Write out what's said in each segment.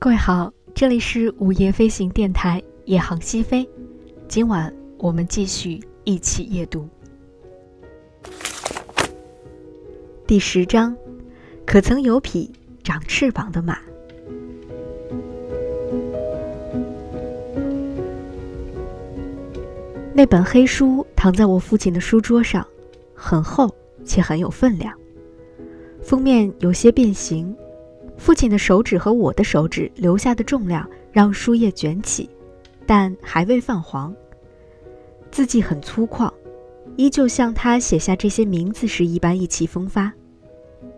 各位好，这里是午夜飞行电台，夜航西飞。今晚我们继续一起夜读第十章：可曾有匹长翅膀的马？那本黑书躺在我父亲的书桌上，很厚且很有分量，封面有些变形。父亲的手指和我的手指留下的重量让书页卷起，但还未泛黄。字迹很粗犷，依旧像他写下这些名字时一般意气风发。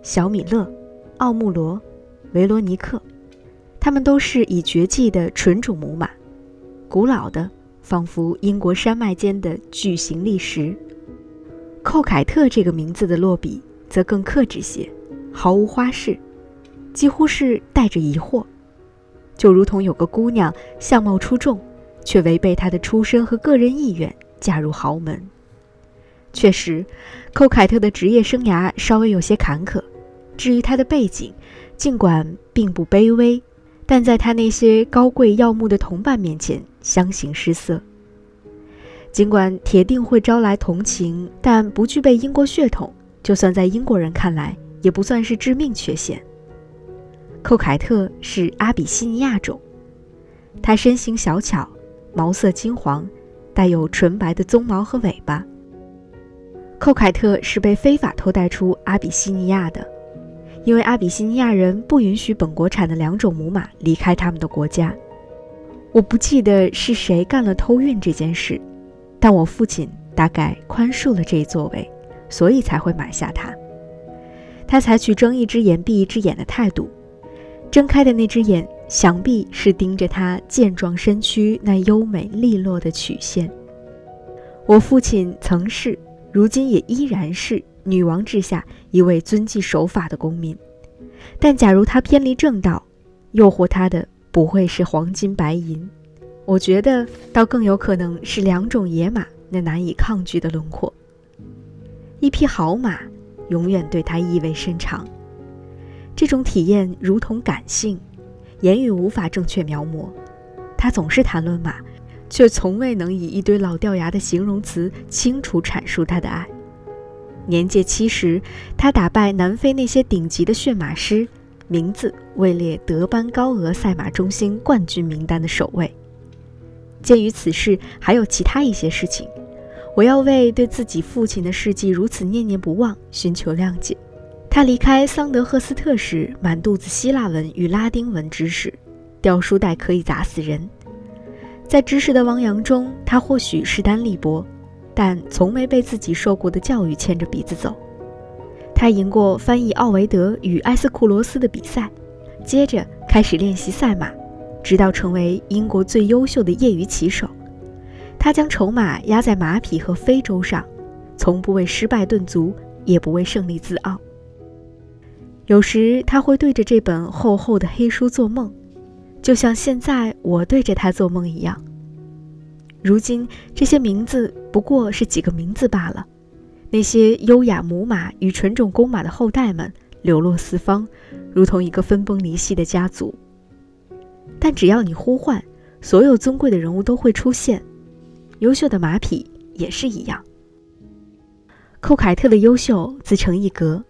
小米勒、奥穆罗、维罗尼克，他们都是已绝迹的纯种母马，古老的，仿佛英国山脉间的巨型砾石。寇凯特这个名字的落笔则更克制些，毫无花式。几乎是带着疑惑，就如同有个姑娘相貌出众，却违背她的出身和个人意愿嫁入豪门。确实，寇凯特的职业生涯稍微有些坎坷。至于他的背景，尽管并不卑微，但在他那些高贵耀目的同伴面前相形失色。尽管铁定会招来同情，但不具备英国血统，就算在英国人看来，也不算是致命缺陷。寇凯特是阿比西尼亚种，它身形小巧，毛色金黄，带有纯白的鬃毛和尾巴。寇凯特是被非法偷带出阿比西尼亚的，因为阿比西尼亚人不允许本国产的两种母马离开他们的国家。我不记得是谁干了偷运这件事，但我父亲大概宽恕了这一作为，所以才会买下它。他采取睁一只眼闭一只眼的态度。睁开的那只眼，想必是盯着他健壮身躯那优美利落的曲线。我父亲曾是，如今也依然是女王治下一位遵纪守法的公民。但假如他偏离正道，诱惑他的不会是黄金白银，我觉得倒更有可能是两种野马那难以抗拒的轮廓。一匹好马，永远对他意味深长。这种体验如同感性，言语无法正确描摹。他总是谈论马，却从未能以一堆老掉牙的形容词清楚阐述他的爱。年届七十，他打败南非那些顶级的驯马师，名字位列德班高额赛马中心冠军名单的首位。鉴于此事还有其他一些事情，我要为对自己父亲的事迹如此念念不忘寻求谅解。他离开桑德赫斯特时，满肚子希腊文与拉丁文知识，掉书袋可以砸死人。在知识的汪洋中，他或许势单力薄，但从没被自己受过的教育牵着鼻子走。他赢过翻译奥维德与埃斯库罗斯的比赛，接着开始练习赛马，直到成为英国最优秀的业余骑手。他将筹码压在马匹和非洲上，从不为失败顿足，也不为胜利自傲。有时他会对着这本厚厚的黑书做梦，就像现在我对着他做梦一样。如今这些名字不过是几个名字罢了，那些优雅母马与纯种公马的后代们流落四方，如同一个分崩离析的家族。但只要你呼唤，所有尊贵的人物都会出现，优秀的马匹也是一样。寇凯特的优秀自成一格。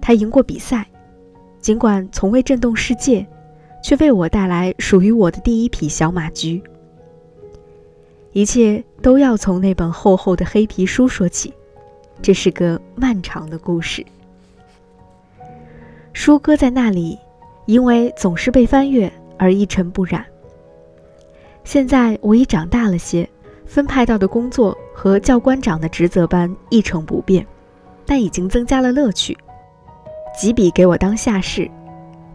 他赢过比赛，尽管从未震动世界，却为我带来属于我的第一匹小马驹。一切都要从那本厚厚的黑皮书说起，这是个漫长的故事。书搁在那里，因为总是被翻阅而一尘不染。现在我已长大了些，分派到的工作和教官长的职责般一成不变，但已经增加了乐趣。吉比给我当下士，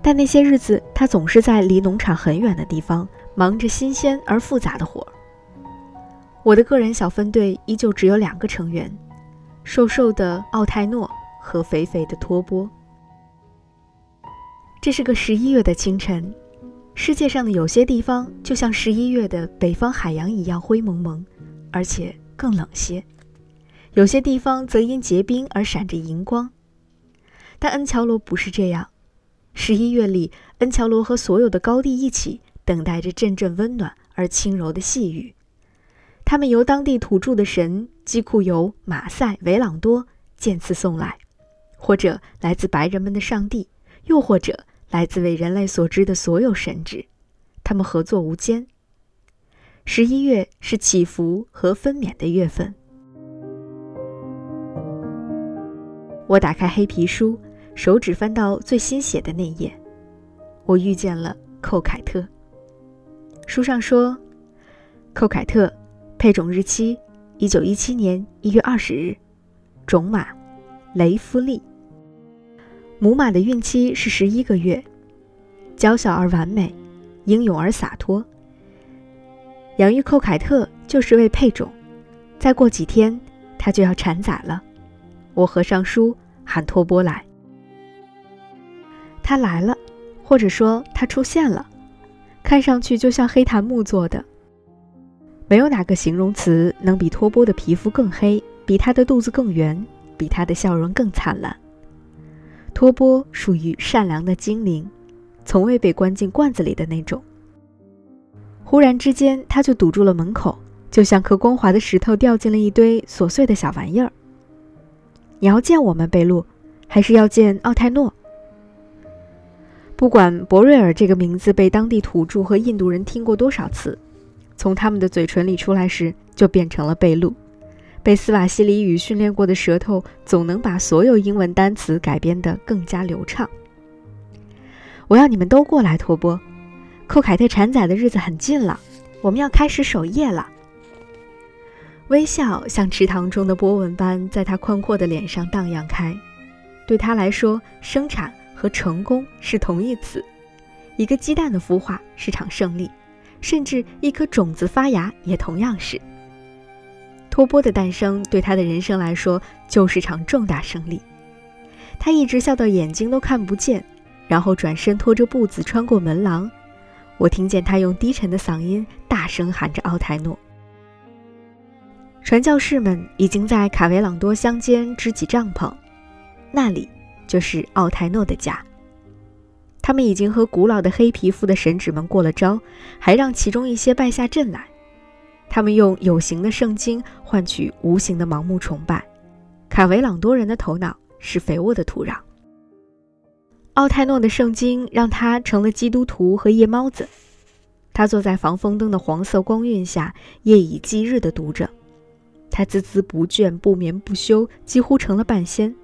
但那些日子他总是在离农场很远的地方忙着新鲜而复杂的活儿。我的个人小分队依旧只有两个成员：瘦瘦的奥泰诺和肥肥的托波。这是个十一月的清晨，世界上的有些地方就像十一月的北方海洋一样灰蒙蒙，而且更冷些；有些地方则因结冰而闪着银光。但恩乔罗不是这样，十一月里，恩乔罗和所有的高地一起等待着阵阵温暖而轻柔的细雨。他们由当地土著的神基库尤、马赛、维朗多渐次送来，或者来自白人们的上帝，又或者来自为人类所知的所有神祇，他们合作无间。十一月是祈福和分娩的月份。我打开黑皮书。手指翻到最新写的那页，我遇见了寇凯特。书上说，寇凯特，配种日期一九一七年一月二十日，种马雷夫利。母马的孕期是十一个月，娇小而完美，英勇而洒脱。养育寇凯特就是为配种，再过几天它就要产崽了。我合上书，喊托波来。他来了，或者说他出现了，看上去就像黑檀木做的。没有哪个形容词能比托波的皮肤更黑，比他的肚子更圆，比他的笑容更灿烂。托波属于善良的精灵，从未被关进罐子里的那种。忽然之间，他就堵住了门口，就像颗光滑的石头掉进了一堆琐碎的小玩意儿。你要见我们贝露，还是要见奥泰诺？不管博瑞尔这个名字被当地土著和印度人听过多少次，从他们的嘴唇里出来时就变成了贝露。被斯瓦西里语训练过的舌头总能把所有英文单词改编得更加流畅。我要你们都过来，托波。寇凯特产崽的日子很近了，我们要开始守夜了。微笑像池塘中的波纹般在他宽阔的脸上荡漾开。对他来说，生产。和成功是同义词，一个鸡蛋的孵化是场胜利，甚至一颗种子发芽也同样是。托波的诞生对他的人生来说就是场重大胜利。他一直笑到眼睛都看不见，然后转身拖着步子穿过门廊。我听见他用低沉的嗓音大声喊着奥泰诺。传教士们已经在卡维朗多乡间支起帐篷，那里。就是奥泰诺的家。他们已经和古老的黑皮肤的神祇们过了招，还让其中一些败下阵来。他们用有形的圣经换取无形的盲目崇拜。卡维朗多人的头脑是肥沃的土壤。奥泰诺的圣经让他成了基督徒和夜猫子。他坐在防风灯的黄色光晕下，夜以继日地读着。他孜孜不倦，不眠不休，几乎成了半仙。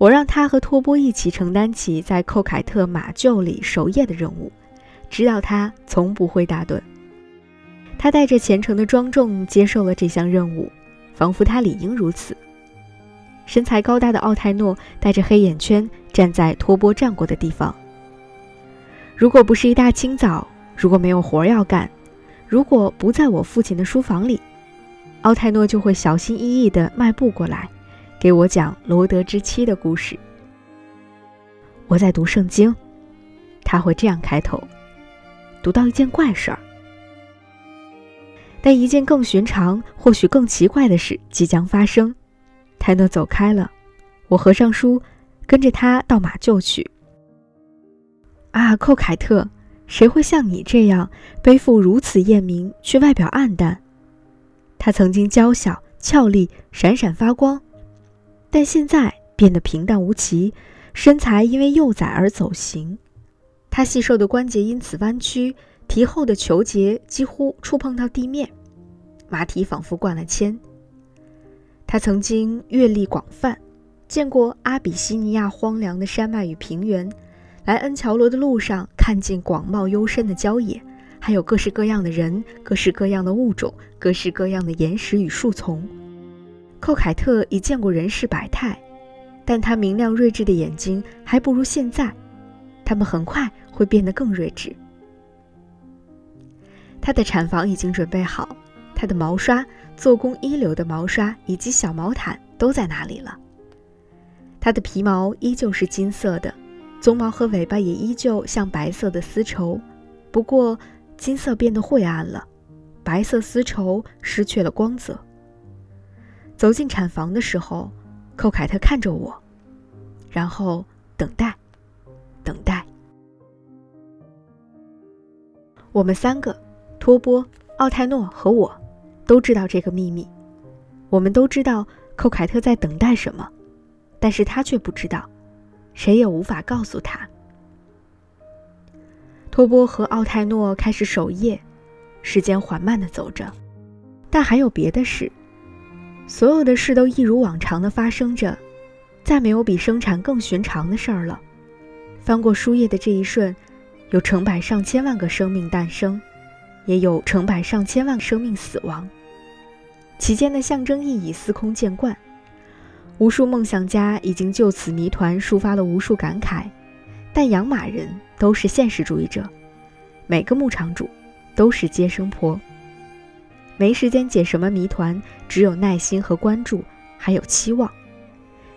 我让他和托波一起承担起在寇凯特马厩里守夜的任务，直到他从不会打盹。他带着虔诚的庄重接受了这项任务，仿佛他理应如此。身材高大的奥泰诺带着黑眼圈站在托波站过的地方。如果不是一大清早，如果没有活要干，如果不在我父亲的书房里，奥泰诺就会小心翼翼地迈步过来。给我讲罗德之妻的故事。我在读圣经，他会这样开头：读到一件怪事儿，但一件更寻常、或许更奇怪的事即将发生。泰诺走开了，我合上书，跟着他到马厩去。啊，寇凯特，谁会像你这样背负如此艳名，却外表暗淡？他曾经娇小、俏丽、闪闪发光。但现在变得平淡无奇，身材因为幼崽而走形，他细瘦的关节因此弯曲，蹄后的球节几乎触碰到地面，马蹄仿佛灌了铅。他曾经阅历广泛，见过阿比西尼亚荒凉的山脉与平原，来恩乔罗的路上看尽广袤幽深的郊野，还有各式各样的人、各式各样的物种、各式各样的岩石与树丛。寇凯特已见过人世百态，但他明亮睿智的眼睛还不如现在，他们很快会变得更睿智。他的产房已经准备好，他的毛刷、做工一流的毛刷以及小毛毯都在那里了。他的皮毛依旧是金色的，鬃毛和尾巴也依旧像白色的丝绸，不过金色变得晦暗了，白色丝绸失去了光泽。走进产房的时候，寇凯特看着我，然后等待，等待。我们三个，托波、奥泰诺和我，都知道这个秘密。我们都知道寇凯特在等待什么，但是他却不知道。谁也无法告诉他。托波和奥泰诺开始守夜，时间缓慢的走着，但还有别的事。所有的事都一如往常的发生着，再没有比生产更寻常的事儿了。翻过书页的这一瞬，有成百上千万个生命诞生，也有成百上千万生命死亡，其间的象征意义司空见惯。无数梦想家已经就此谜团抒发了无数感慨，但养马人都是现实主义者，每个牧场主都是接生婆，没时间解什么谜团，只有耐心和关注，还有期望，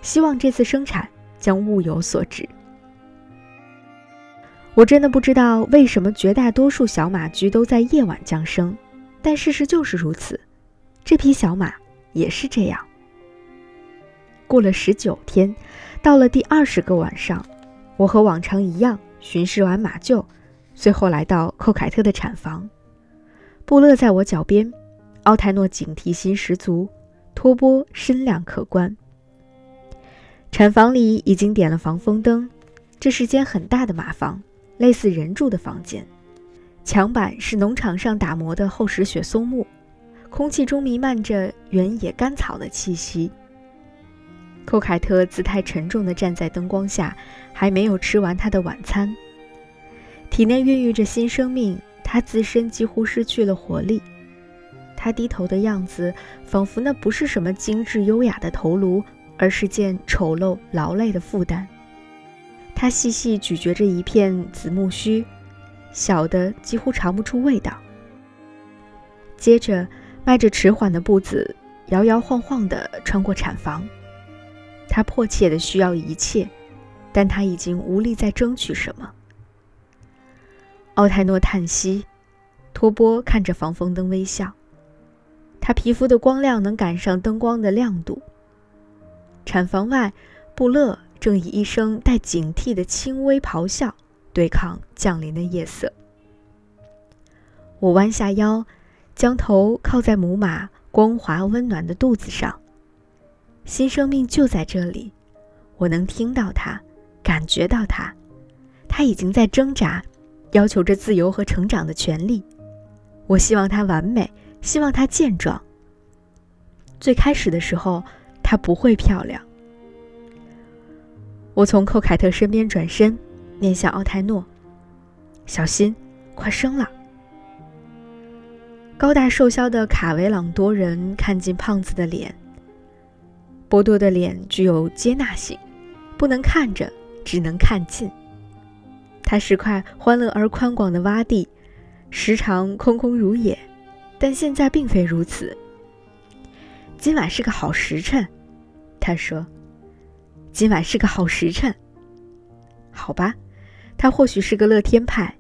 希望这次生产将物有所值。我真的不知道为什么绝大多数小马驹都在夜晚降生，但事实就是如此，这匹小马也是这样。过了十九天，到了第二十个晚上，我和往常一样巡视完马厩，最后来到寇凯特的产房。布勒在我脚边，奥泰诺警惕心十足，托波身量可观。产房里已经点了防风灯，这是间很大的马房，类似人住的房间。墙板是农场上打磨的厚实雪松木，空气中弥漫着原野干草的气息。寇凯特姿态沉重地站在灯光下，还没有吃完他的晚餐。体内孕育着新生命，他自身几乎失去了活力。他低头的样子，仿佛那不是什么精致优雅的头颅，而是件丑陋劳累的负担。他细细咀嚼着一片紫木须，小的几乎尝不出味道。接着，迈着迟缓的步子，摇摇晃晃地穿过产房。他迫切的需要一切，但他已经无力再争取什么。奥泰诺叹息，托波看着防风灯微笑。他皮肤的光亮能赶上灯光的亮度。产房外，布勒正以一声带警惕的轻微咆哮对抗降临的夜色。我弯下腰，将头靠在母马光滑温暖的肚子上。新生命就在这里，我能听到它，感觉到它，它已经在挣扎，要求着自由和成长的权利。我希望它完美，希望它健壮。最开始的时候，它不会漂亮。我从寇凯特身边转身，面向奥泰诺：“小心，快生了。”高大瘦削的卡维朗多人看进胖子的脸。波多的脸具有接纳性，不能看着，只能看近。它是块欢乐而宽广的洼地，时常空空如也，但现在并非如此。今晚是个好时辰，他说：“今晚是个好时辰。”好吧，他或许是个乐天派，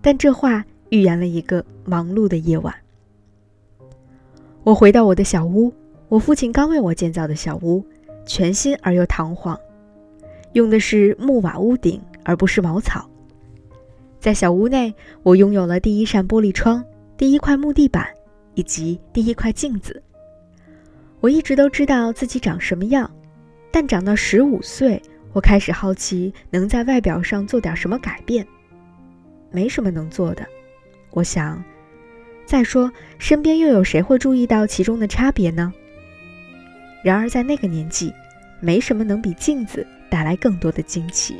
但这话预言了一个忙碌的夜晚。我回到我的小屋。我父亲刚为我建造的小屋，全新而又堂皇，用的是木瓦屋顶，而不是茅草。在小屋内，我拥有了第一扇玻璃窗、第一块木地板以及第一块镜子。我一直都知道自己长什么样，但长到十五岁，我开始好奇能在外表上做点什么改变。没什么能做的，我想。再说，身边又有谁会注意到其中的差别呢？然而，在那个年纪，没什么能比镜子带来更多的惊奇。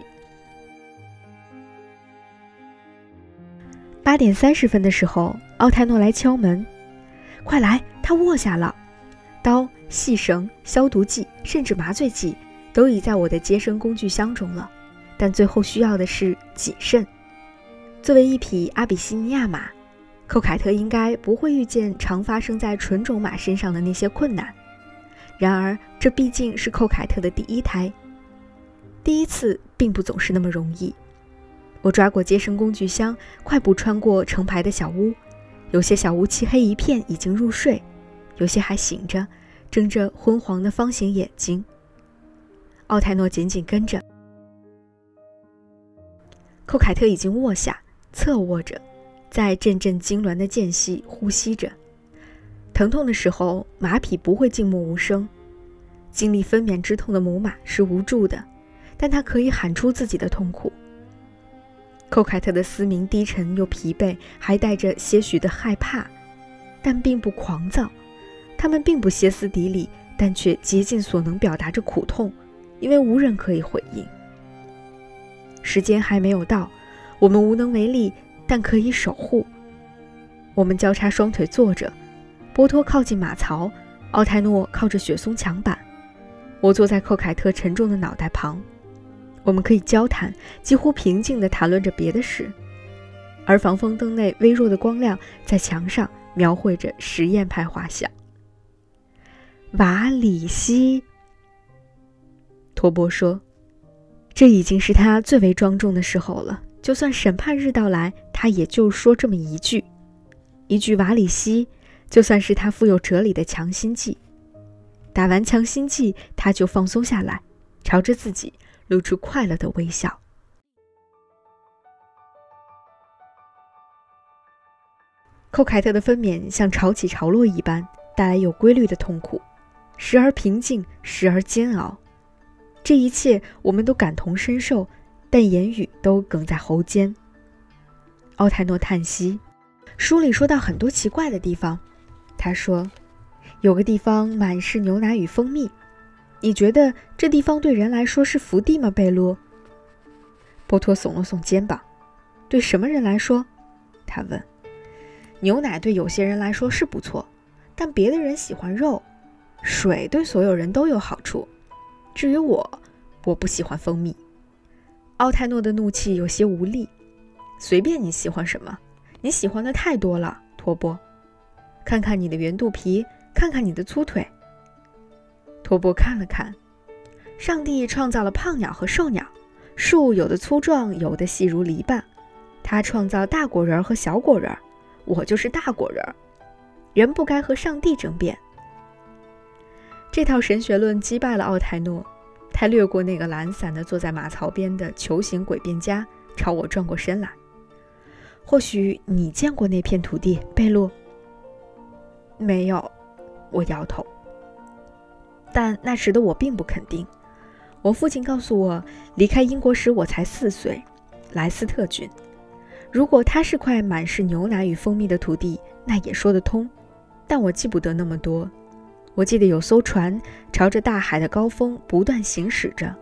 八点三十分的时候，奥泰诺来敲门：“快来，他卧下了。”刀、细绳、消毒剂，甚至麻醉剂，都已在我的接生工具箱中了。但最后需要的是谨慎。作为一匹阿比西尼亚马，寇凯特应该不会遇见常发生在纯种马身上的那些困难。然而，这毕竟是寇凯特的第一胎。第一次并不总是那么容易。我抓过接生工具箱，快步穿过成排的小屋，有些小屋漆黑一片，已经入睡；有些还醒着，睁着昏黄的方形眼睛。奥泰诺紧紧跟着，寇凯特已经卧下，侧卧着，在阵阵痉挛的间隙呼吸着。疼痛的时候，马匹不会静默无声。经历分娩之痛的母马是无助的，但它可以喊出自己的痛苦。寇凯特的嘶鸣低沉又疲惫，还带着些许的害怕，但并不狂躁。他们并不歇斯底里，但却竭尽所能表达着苦痛，因为无人可以回应。时间还没有到，我们无能为力，但可以守护。我们交叉双腿坐着，波托靠近马槽，奥泰诺靠着雪松墙板。我坐在寇凯特沉重的脑袋旁，我们可以交谈，几乎平静地谈论着别的事，而防风灯内微弱的光亮在墙上描绘着实验派画像。瓦里西，托波说：“这已经是他最为庄重的时候了。就算审判日到来，他也就说这么一句，一句瓦里西，就算是他富有哲理的强心剂。”打完强心剂，他就放松下来，朝着自己露出快乐的微笑。寇凯特的分娩像潮起潮落一般，带来有规律的痛苦，时而平静，时而煎熬。这一切我们都感同身受，但言语都哽在喉间。奥泰诺叹息，书里说到很多奇怪的地方，他说。有个地方满是牛奶与蜂蜜，你觉得这地方对人来说是福地吗？贝洛。波托耸了耸肩膀。对什么人来说？他问。牛奶对有些人来说是不错，但别的人喜欢肉。水对所有人都有好处。至于我，我不喜欢蜂蜜。奥泰诺的怒气有些无力。随便你喜欢什么，你喜欢的太多了，托波。看看你的圆肚皮。看看你的粗腿。托波看了看，上帝创造了胖鸟和瘦鸟，树有的粗壮，有的细如篱笆。他创造大果仁和小果仁，我就是大果仁。人不该和上帝争辩。这套神学论击败了奥泰诺。他掠过那个懒散的坐在马槽边的球形诡辩家，朝我转过身来。或许你见过那片土地，贝洛？没有。我摇头，但那时的我并不肯定。我父亲告诉我，离开英国时我才四岁，莱斯特郡。如果它是块满是牛奶与蜂蜜的土地，那也说得通。但我记不得那么多。我记得有艘船朝着大海的高峰不断行驶着，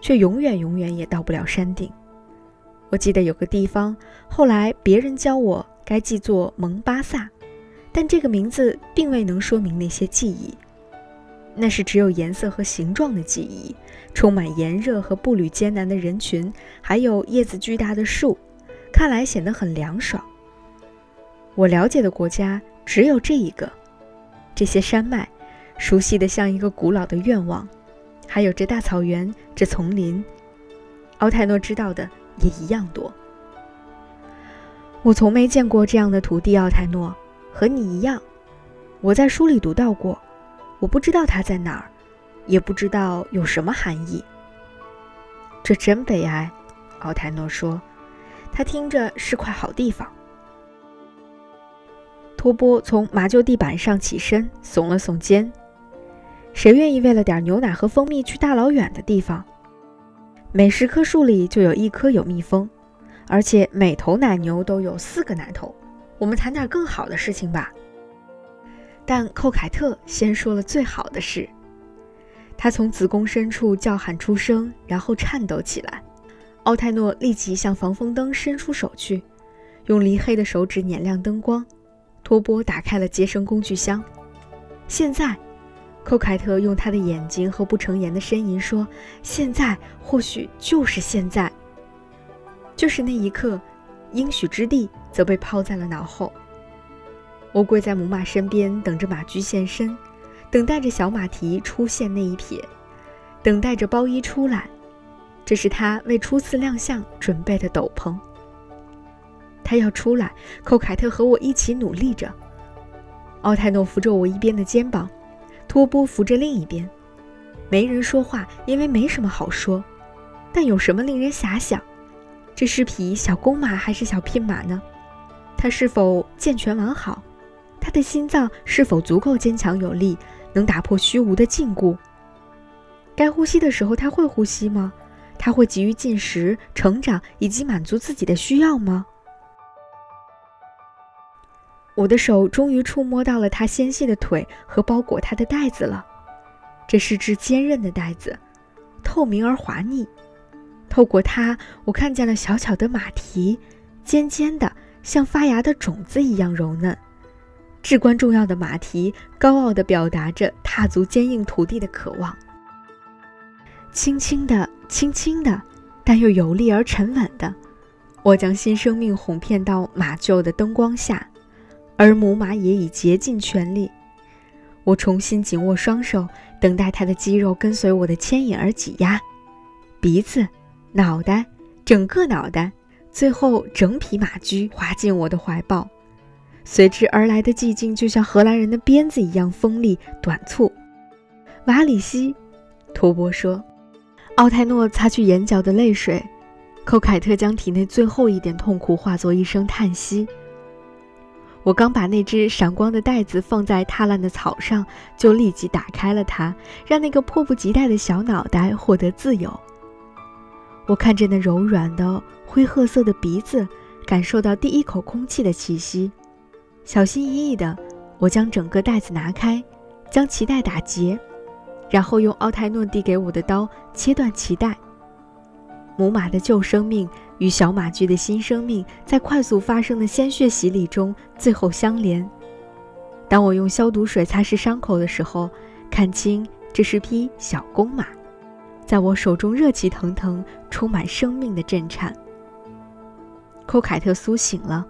却永远永远也到不了山顶。我记得有个地方，后来别人教我该记作蒙巴萨。但这个名字并未能说明那些记忆，那是只有颜色和形状的记忆，充满炎热和步履艰难的人群，还有叶子巨大的树，看来显得很凉爽。我了解的国家只有这一个，这些山脉，熟悉的像一个古老的愿望，还有这大草原，这丛林。奥泰诺知道的也一样多。我从没见过这样的土地，奥泰诺。和你一样，我在书里读到过，我不知道它在哪儿，也不知道有什么含义。这真悲哀，奥泰诺说。他听着是块好地方。托波从麻旧地板上起身，耸了耸肩。谁愿意为了点牛奶和蜂蜜去大老远的地方？每十棵树里就有一棵有蜜蜂，而且每头奶牛都有四个奶头。我们谈点更好的事情吧。但寇凯特先说了最好的事，他从子宫深处叫喊出声，然后颤抖起来。奥泰诺立即向防风灯伸出手去，用离黑的手指捻亮灯光。托波打开了接生工具箱。现在，寇凯特用他的眼睛和不成言的呻吟说：“现在，或许就是现在，就是那一刻。”应许之地则被抛在了脑后。我跪在母马身边，等着马驹现身，等待着小马蹄出现那一瞥，等待着包衣出来。这是他为初次亮相准备的斗篷。他要出来，寇凯特和我一起努力着。奥泰诺扶着我一边的肩膀，托波扶着另一边。没人说话，因为没什么好说。但有什么令人遐想？这是匹小公马还是小聘马呢？它是否健全完好？它的心脏是否足够坚强有力，能打破虚无的禁锢？该呼吸的时候，他会呼吸吗？他会急于进食、成长以及满足自己的需要吗？我的手终于触摸到了它纤细的腿和包裹它的袋子了。这是只坚韧的袋子，透明而滑腻。透过它，我看见了小巧的马蹄，尖尖的，像发芽的种子一样柔嫩。至关重要的马蹄，高傲地表达着踏足坚硬土地的渴望。轻轻的，轻轻的，但又有力而沉稳的，我将新生命哄骗到马厩的灯光下。而母马也已竭尽全力，我重新紧握双手，等待它的肌肉跟随我的牵引而挤压，鼻子、脑袋、整个脑袋，最后整匹马驹滑进我的怀抱。随之而来的寂静，就像荷兰人的鞭子一样锋利短促。瓦里西，托波说。奥泰诺擦去眼角的泪水，寇凯特将体内最后一点痛苦化作一声叹息。我刚把那只闪光的袋子放在踏烂的草上，就立即打开了它，让那个迫不及待的小脑袋获得自由。我看着那柔软的灰褐色的鼻子，感受到第一口空气的气息。小心翼翼地，我将整个袋子拿开，将脐带打结，然后用奥泰诺递给我的刀切断脐带。母马的旧生命。与小马驹的新生命在快速发生的鲜血洗礼中最后相连。当我用消毒水擦拭伤口的时候，看清这是匹小公马，在我手中热气腾腾、充满生命的震颤。寇凯特苏醒了，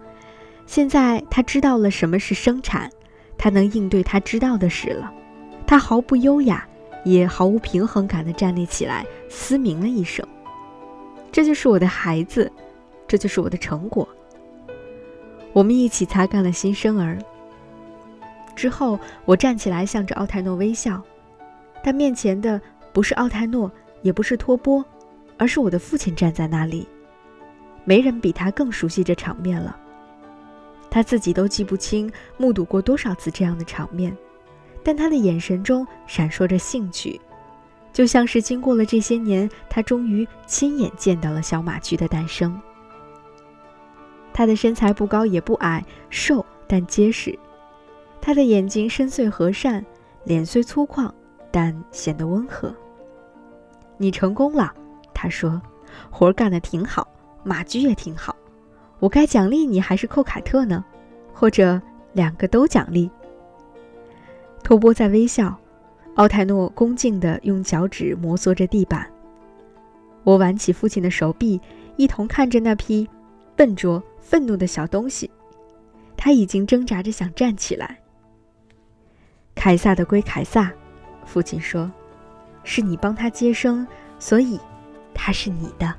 现在他知道了什么是生产，他能应对他知道的事了。他毫不优雅，也毫无平衡感地站立起来，嘶鸣了一声。这就是我的孩子，这就是我的成果。我们一起擦干了新生儿。之后，我站起来，向着奥泰诺微笑，但面前的不是奥泰诺，也不是托波，而是我的父亲站在那里。没人比他更熟悉这场面了。他自己都记不清目睹过多少次这样的场面，但他的眼神中闪烁着兴趣。就像是经过了这些年，他终于亲眼见到了小马驹的诞生。他的身材不高也不矮，瘦但结实。他的眼睛深邃和善，脸虽粗犷，但显得温和。你成功了，他说，活干得挺好，马驹也挺好。我该奖励你还是扣凯特呢？或者两个都奖励？托波在微笑。奥泰诺恭敬地用脚趾摩挲着地板。我挽起父亲的手臂，一同看着那批笨拙、愤怒的小东西。他已经挣扎着想站起来。凯撒的归凯撒，父亲说：“是你帮他接生，所以他是你的。”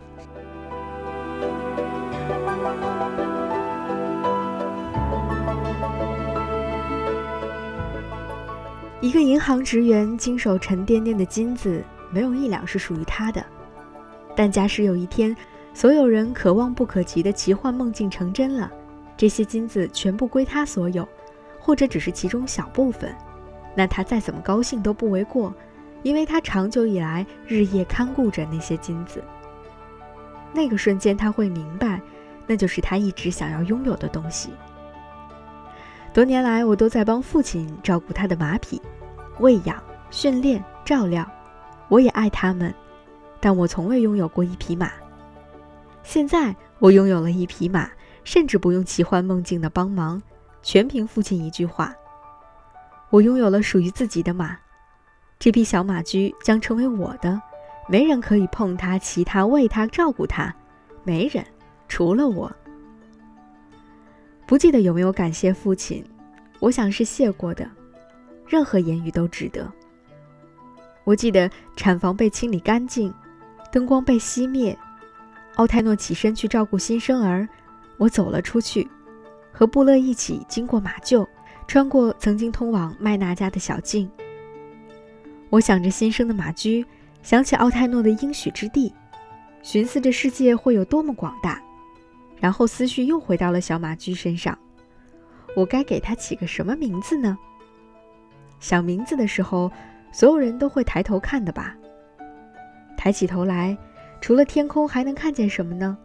一个银行职员经手沉甸甸的金子，没有一两是属于他的。但假使有一天，所有人可望不可及的奇幻梦境成真了，这些金子全部归他所有，或者只是其中小部分，那他再怎么高兴都不为过，因为他长久以来日夜看顾着那些金子。那个瞬间，他会明白，那就是他一直想要拥有的东西。多年来，我都在帮父亲照顾他的马匹。喂养、训练、照料，我也爱他们，但我从未拥有过一匹马。现在我拥有了一匹马，甚至不用奇幻梦境的帮忙，全凭父亲一句话。我拥有了属于自己的马，这匹小马驹将成为我的，没人可以碰它、骑它、喂它、照顾它，没人，除了我。不记得有没有感谢父亲，我想是谢过的。任何言语都值得。我记得产房被清理干净，灯光被熄灭，奥泰诺起身去照顾新生儿，我走了出去，和布勒一起经过马厩，穿过曾经通往麦娜家的小径。我想着新生的马驹，想起奥泰诺的应许之地，寻思着世界会有多么广大，然后思绪又回到了小马驹身上。我该给它起个什么名字呢？想名字的时候，所有人都会抬头看的吧？抬起头来，除了天空，还能看见什么呢？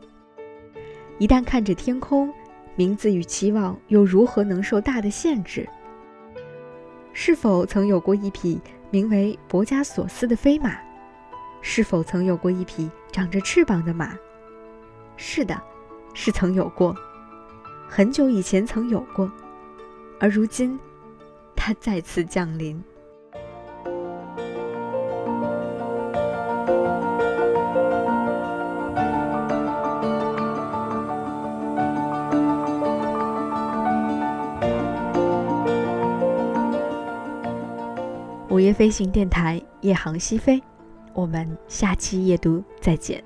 一旦看着天空，名字与期望又如何能受大的限制？是否曾有过一匹名为博加索斯的飞马？是否曾有过一匹长着翅膀的马？是的，是曾有过。很久以前曾有过，而如今，它再次降临。午夜飞行电台，夜航西飞，我们下期夜读再见。